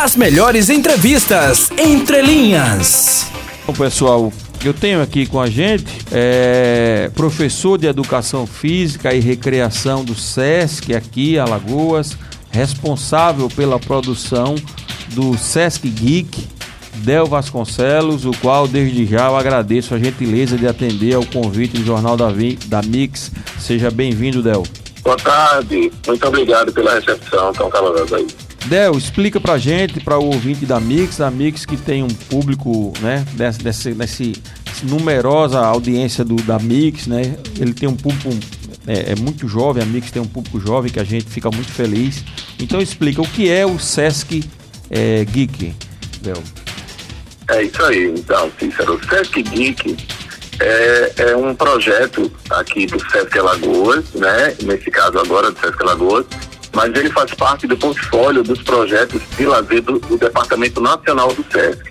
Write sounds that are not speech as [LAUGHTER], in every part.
As melhores entrevistas entre linhas. Bom, pessoal, eu tenho aqui com a gente é, professor de Educação Física e Recreação do SESC, aqui Alagoas, responsável pela produção do SESC Geek, Del Vasconcelos, o qual desde já eu agradeço a gentileza de atender ao convite do Jornal da, Vi, da Mix. Seja bem-vindo, Del. Boa tarde, muito obrigado pela recepção tão calorosa aí. Del, explica pra gente, para o ouvinte da Mix, a Mix que tem um público, né, desse, desse, desse numerosa audiência do, da Mix, né, ele tem um público é, é, muito jovem, a Mix tem um público jovem que a gente fica muito feliz. Então explica o que é o Sesc é, Geek, Del. É isso aí, então, Cícero. O Sesc Geek é, é, um projeto aqui do Sesc Alagoas, né? Nesse caso agora do Sesc Alagoas, mas ele faz parte do portfólio dos projetos de lazer do, do Departamento Nacional do Sesc.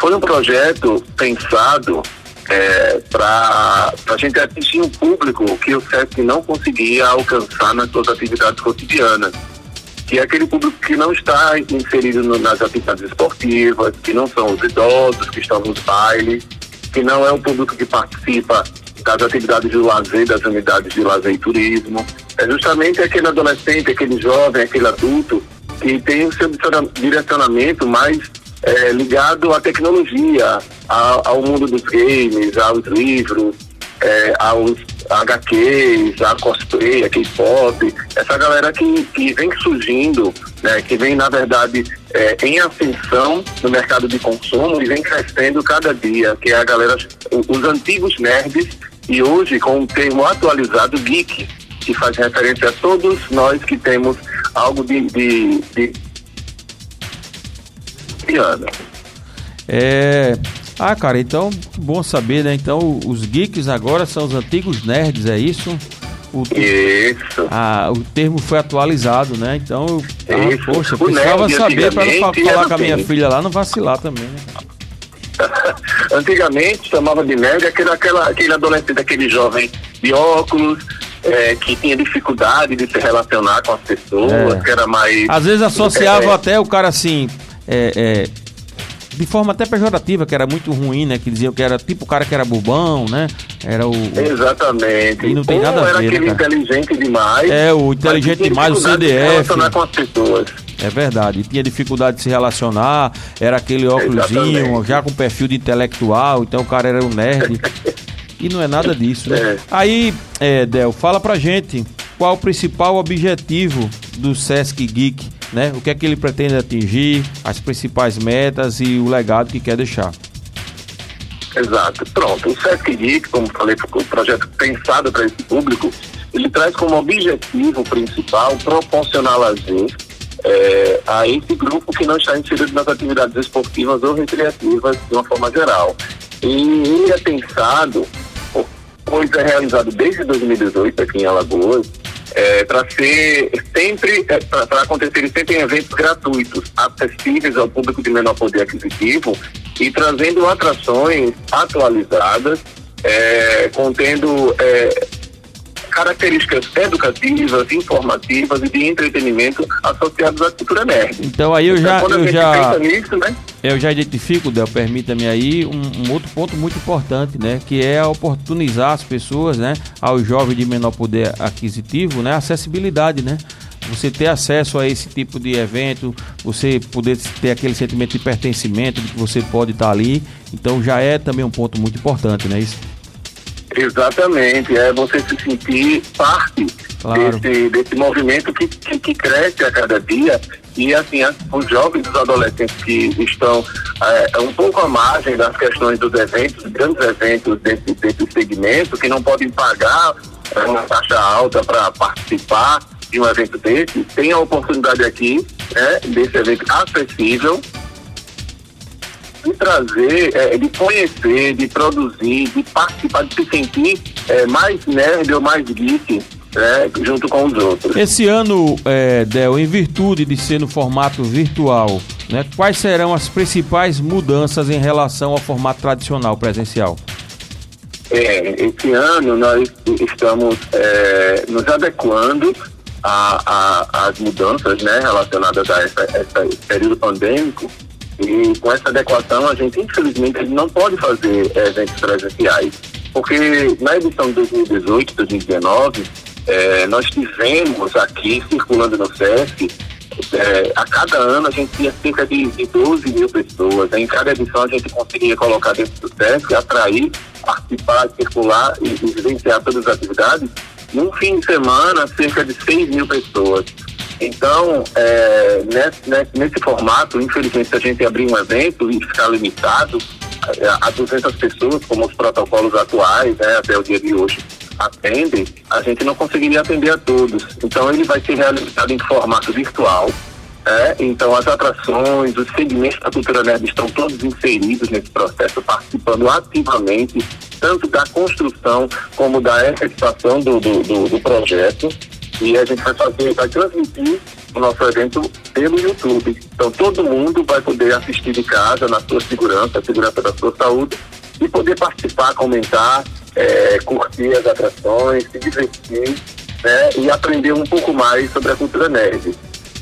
Foi um projeto pensado é, para a gente atingir um público que o Sesc não conseguia alcançar nas suas atividades cotidianas que é aquele público que não está inserido no, nas atividades esportivas, que não são os idosos que estão nos bailes, que não é o público que participa das atividades de lazer, das unidades de lazer e turismo. É justamente aquele adolescente, aquele jovem, aquele adulto que tem o seu direcionamento mais é, ligado à tecnologia, ao, ao mundo dos games, aos livros, é, aos HQs, a cosplay, a K-pop, essa galera que, que vem surgindo, né, que vem, na verdade, é, em ascensão no mercado de consumo e vem crescendo cada dia, que é a galera, os antigos nerds, e hoje com um termo atualizado, geek, que faz referência a todos nós que temos algo de, de, de... É, ah, cara, então bom saber, né? Então os geeks agora são os antigos nerds, é isso? O, isso. Ah, o termo foi atualizado, né? Então, ah, poxa, precisava saber para não falar com a minha assim. filha lá, não vacilar também, né? [LAUGHS] Antigamente chamava de nerd aquele, aquela, aquele adolescente, aquele jovem de óculos, é, que tinha dificuldade de se relacionar com as pessoas, é. que era mais. Às vezes associava até o cara assim. É, é de forma até pejorativa, que era muito ruim, né? Que diziam que era tipo o cara que era bobão, né? Era o. Exatamente. E não tem nada a ver. Era aquele né, inteligente demais. É, o inteligente demais, o CDF. De relacionar com as pessoas. É verdade. E tinha dificuldade de se relacionar, era aquele óculosinho, já com perfil de intelectual, então o cara era um nerd. [LAUGHS] e não é nada disso, né? É. Aí, é, Del, fala pra gente qual o principal objetivo do Sesc Geek né? O que é que ele pretende atingir, as principais metas e o legado que quer deixar. Exato, pronto. O Sesc Geek, como falei, foi um projeto pensado para esse público, ele traz como objetivo principal proporcionar lazer é, a esse grupo que não está inserido nas atividades esportivas ou recreativas de uma forma geral. E ele é pensado, pois é realizado desde 2018 aqui em Alagoas, é, para ser sempre, é, para acontecer sempre em eventos gratuitos, acessíveis ao público de menor poder aquisitivo e trazendo atrações atualizadas, é, contendo é, características educativas, informativas e de entretenimento associadas à cultura nerd. Então aí eu já então, eu já nisso, né? eu já identifico, Del, permita-me aí um, um, outro ponto muito importante, né, que é oportunizar as pessoas, né, aos jovens de menor poder aquisitivo, né, acessibilidade, né? Você ter acesso a esse tipo de evento, você poder ter aquele sentimento de pertencimento, de que você pode estar ali, então já é também um ponto muito importante, né, isso? Exatamente, é você se sentir parte claro. desse, desse movimento que, que, que, cresce a cada dia. E assim, os jovens e os adolescentes que estão é, um pouco à margem das questões dos eventos, grandes eventos desse, desse segmento, que não podem pagar é, uma taxa alta para participar de um evento desse, tem a oportunidade aqui né, desse evento acessível de trazer, é, de conhecer, de produzir, de participar, de se sentir é, mais nerd ou mais geek. né, junto com os outros. Esse ano, é, Del, em virtude de ser no formato virtual, né, quais serão as principais mudanças em relação ao formato tradicional presencial? É, esse ano nós estamos é, nos adequando as mudanças né, relacionadas a essa, esse período pandêmico. E com essa adequação, a gente, infelizmente, não pode fazer eventos presenciais. Porque na edição de 2018, 2019, é, nós tivemos aqui, circulando no SESC, é, a cada ano a gente tinha cerca de, de 12 mil pessoas. Em cada edição a gente conseguia colocar dentro do SESC, atrair, participar, circular e, e vivenciar todas as atividades. Num fim de semana, cerca de 6 mil pessoas. Então, é, nesse, nesse, formato, infelizmente, se a gente abrir um evento e ficar limitado a 200 pessoas, como os protocolos atuais, né, até o dia de hoje, atendem, a gente não conseguiria atender a todos. Então ele vai ser realizado em formato virtual. É, então as atrações, os segmentos da cultura nerd estão todos inseridos nesse processo, participando ativamente tanto da construção como da efetivação do, do, do, do projeto. E a gente vai fazer, vai transmitir o nosso evento pelo YouTube. Então todo mundo vai poder assistir de casa, na sua segurança, segurança da sua saúde, e poder participar, comentar, é, curtir as atrações, se divertir né, e aprender um pouco mais sobre a cultura nerd.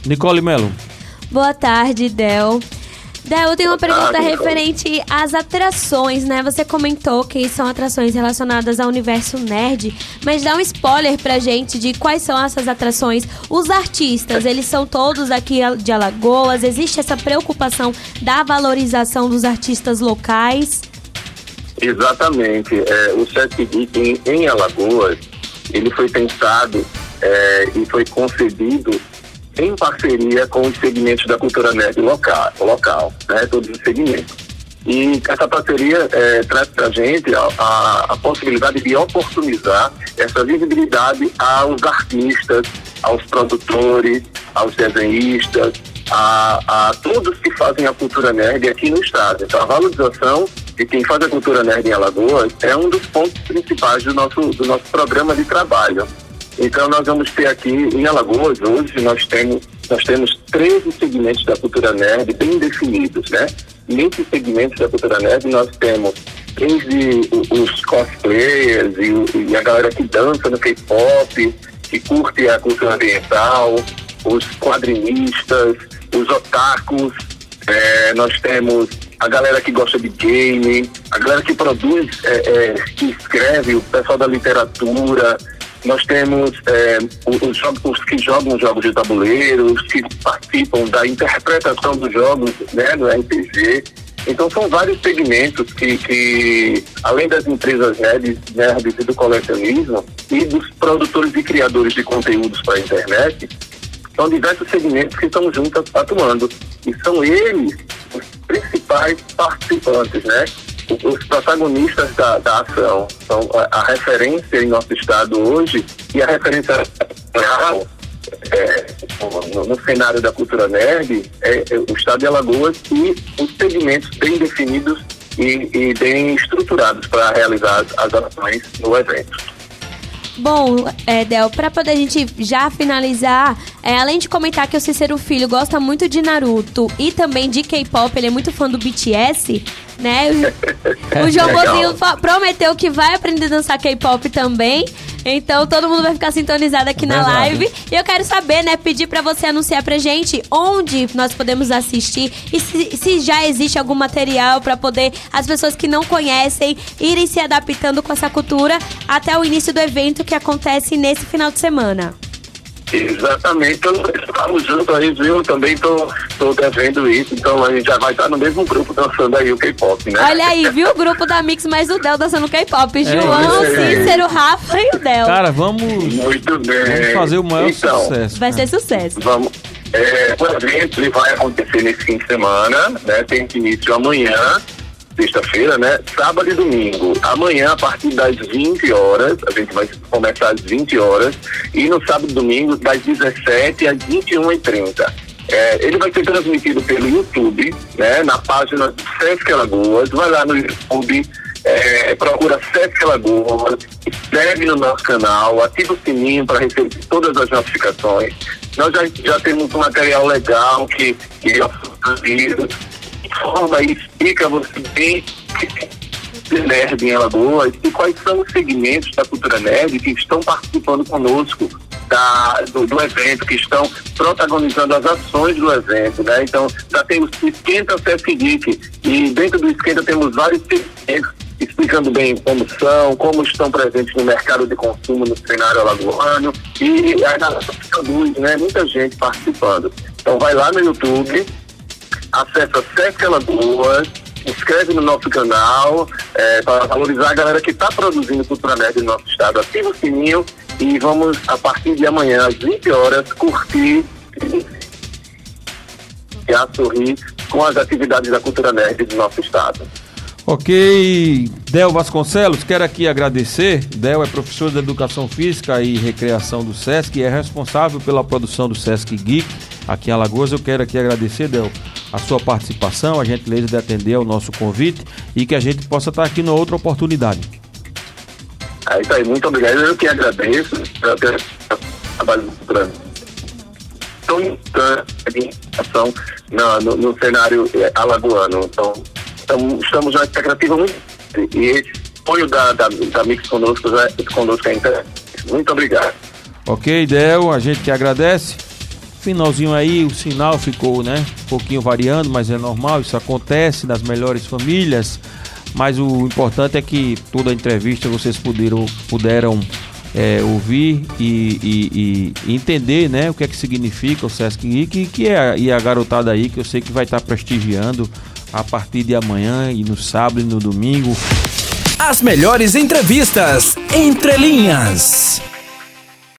Nicole Melo. Boa tarde, Del. Del, eu tenho uma pergunta ah, referente às atrações, né? Você comentou que são atrações relacionadas ao universo nerd, mas dá um spoiler pra gente de quais são essas atrações. Os artistas, eles são todos aqui de Alagoas? Existe essa preocupação da valorização dos artistas locais? Exatamente. É, o Sesc em, em, Alagoas, ele foi pensado é, e foi concebido em parceria com os segmentos da cultura nerd local, local né, todos os segmentos. E essa parceria é, traz para a gente a, possibilidade de oportunizar essa visibilidade aos artistas, aos produtores, aos desenhistas, a, a todos que fazem a cultura nerd aqui no estado. Então, a valorização de quem faz a cultura nerd em Alagoas é um dos pontos principais do nosso, do nosso programa de trabalho. Então, nós vamos ter aqui em Alagoas, hoje, nós temos, nós temos 13 segmentos da cultura nerd bem definidos, né? Os segmentos da cultura nerd, nós temos desde os cosplayers e, e a galera que dança no K-pop, que curte a cultura ambiental, os quadrinistas, os otakus, é, nós temos a galera que gosta de game, a galera que produz, é, é, que escreve, o pessoal da literatura, nós temos é, os, os, que jogam jogos de tabuleiro, os que participam da interpretação dos jogos né, no RPG. Então são vários segmentos que, que além das empresas nerds, nerds e do colecionismo e dos produtores e criadores de conteúdos para a internet, são diversos segmentos que estão juntos atuando. E são eles os principais participantes, né? Os protagonistas da, da ação. São a, a, referência em nosso estado hoje e a referência real é, no, no, cenário da cultura nerd é, é, o estado de Alagoas e os segmentos bem definidos e, e bem estruturados para realizar as ações no evento. Bom, é, Del, para poder a gente já finalizar, é, além de comentar que o Cícero Filho gosta muito de Naruto e também de K-pop, ele é muito fã do BTS, né? O, [LAUGHS] o João Bozinho prometeu que vai aprender a dançar K-pop também. Então todo mundo vai ficar sintonizado aqui na live. E eu quero saber, né, pedir para você anunciar pra gente onde nós podemos assistir e se, se já existe algum material para poder as pessoas que não conhecem irem se adaptando com essa cultura até o início do evento que acontece nesse final de semana. Exatamente, estamos juntos aí, viu? Também tô, tô devendo isso, então a gente já vai estar no mesmo grupo dançando aí o K-pop, né? Olha aí, viu? O grupo da Mix mais o Del dançando K-pop. É, João, é. Cícero, Rafa e o Del. Cara, vamos. Muito bem. Vamos fazer o maior então, sucesso. Vai né? ser sucesso. Vamos. É, o evento ele vai acontecer nesse fim de semana, né? Tem início amanhã sexta-feira, né? Sábado e domingo. Amanhã, a partir das 20 horas, a gente vai começar às 20 horas, e no sábado e domingo, das 17 às 21h30. É, ele vai ser transmitido pelo YouTube, né? Na página Sesc Alagoas. Vai lá no YouTube, é, procura Sesc Alagoas, inscreve no nosso canal, ativa o sininho para receber todas as notificações. Nós já, já temos um material legal que, que é forma explica você bem de nerd em Alagoas e quais são os segmentos da cultura nerd que estão participando conosco da, do, do, evento, que estão protagonizando as ações do evento, né? Então, já temos Esquenta Geek, e dentro do Esquenta temos vários segmentos explicando bem como são, como estão presentes no mercado de consumo no cenário alagoano e a produz, né? Muita gente participando. Então vai lá no YouTube, acessa Sesc Alagoas, inscreve no nosso canal é, para valorizar a galera que está produzindo cultura nerd no nosso estado. Ativa o sininho e vamos, a partir de amanhã, às 20 horas, curtir e a sorrir com as atividades da cultura nerd do nosso estado. Ok, Del Vasconcelos, quero aqui agradecer. Del é professor de Educação Física e Recreação do SESC e é responsável pela produção do SESC Geek aqui em Alagoas. Eu quero aqui agradecer, Del, a sua participação, a gentileza de atender ao nosso convite e que a gente possa estar aqui numa outra oportunidade. É isso aí, muito obrigado. Eu que agradeço pelo trabalho tão importante no, no, no cenário é, alagoano. Então, então, estamos na expectativa muito e esse apoio da, da, da Mix conosco, conosco é interessante. Muito obrigado. Ok, Del, a gente que agradece. Finalzinho aí, o sinal ficou, né? Um pouquinho variando, mas é normal, isso acontece nas melhores famílias. Mas o importante é que toda a entrevista vocês puderam, puderam é, ouvir e, e, e, entender né, o que é que significa o Sesc Geek que é, e a garotada aí que eu sei que vai estar prestigiando a partir de amanhã e no sábado e no domingo. As melhores entrevistas entre linhas.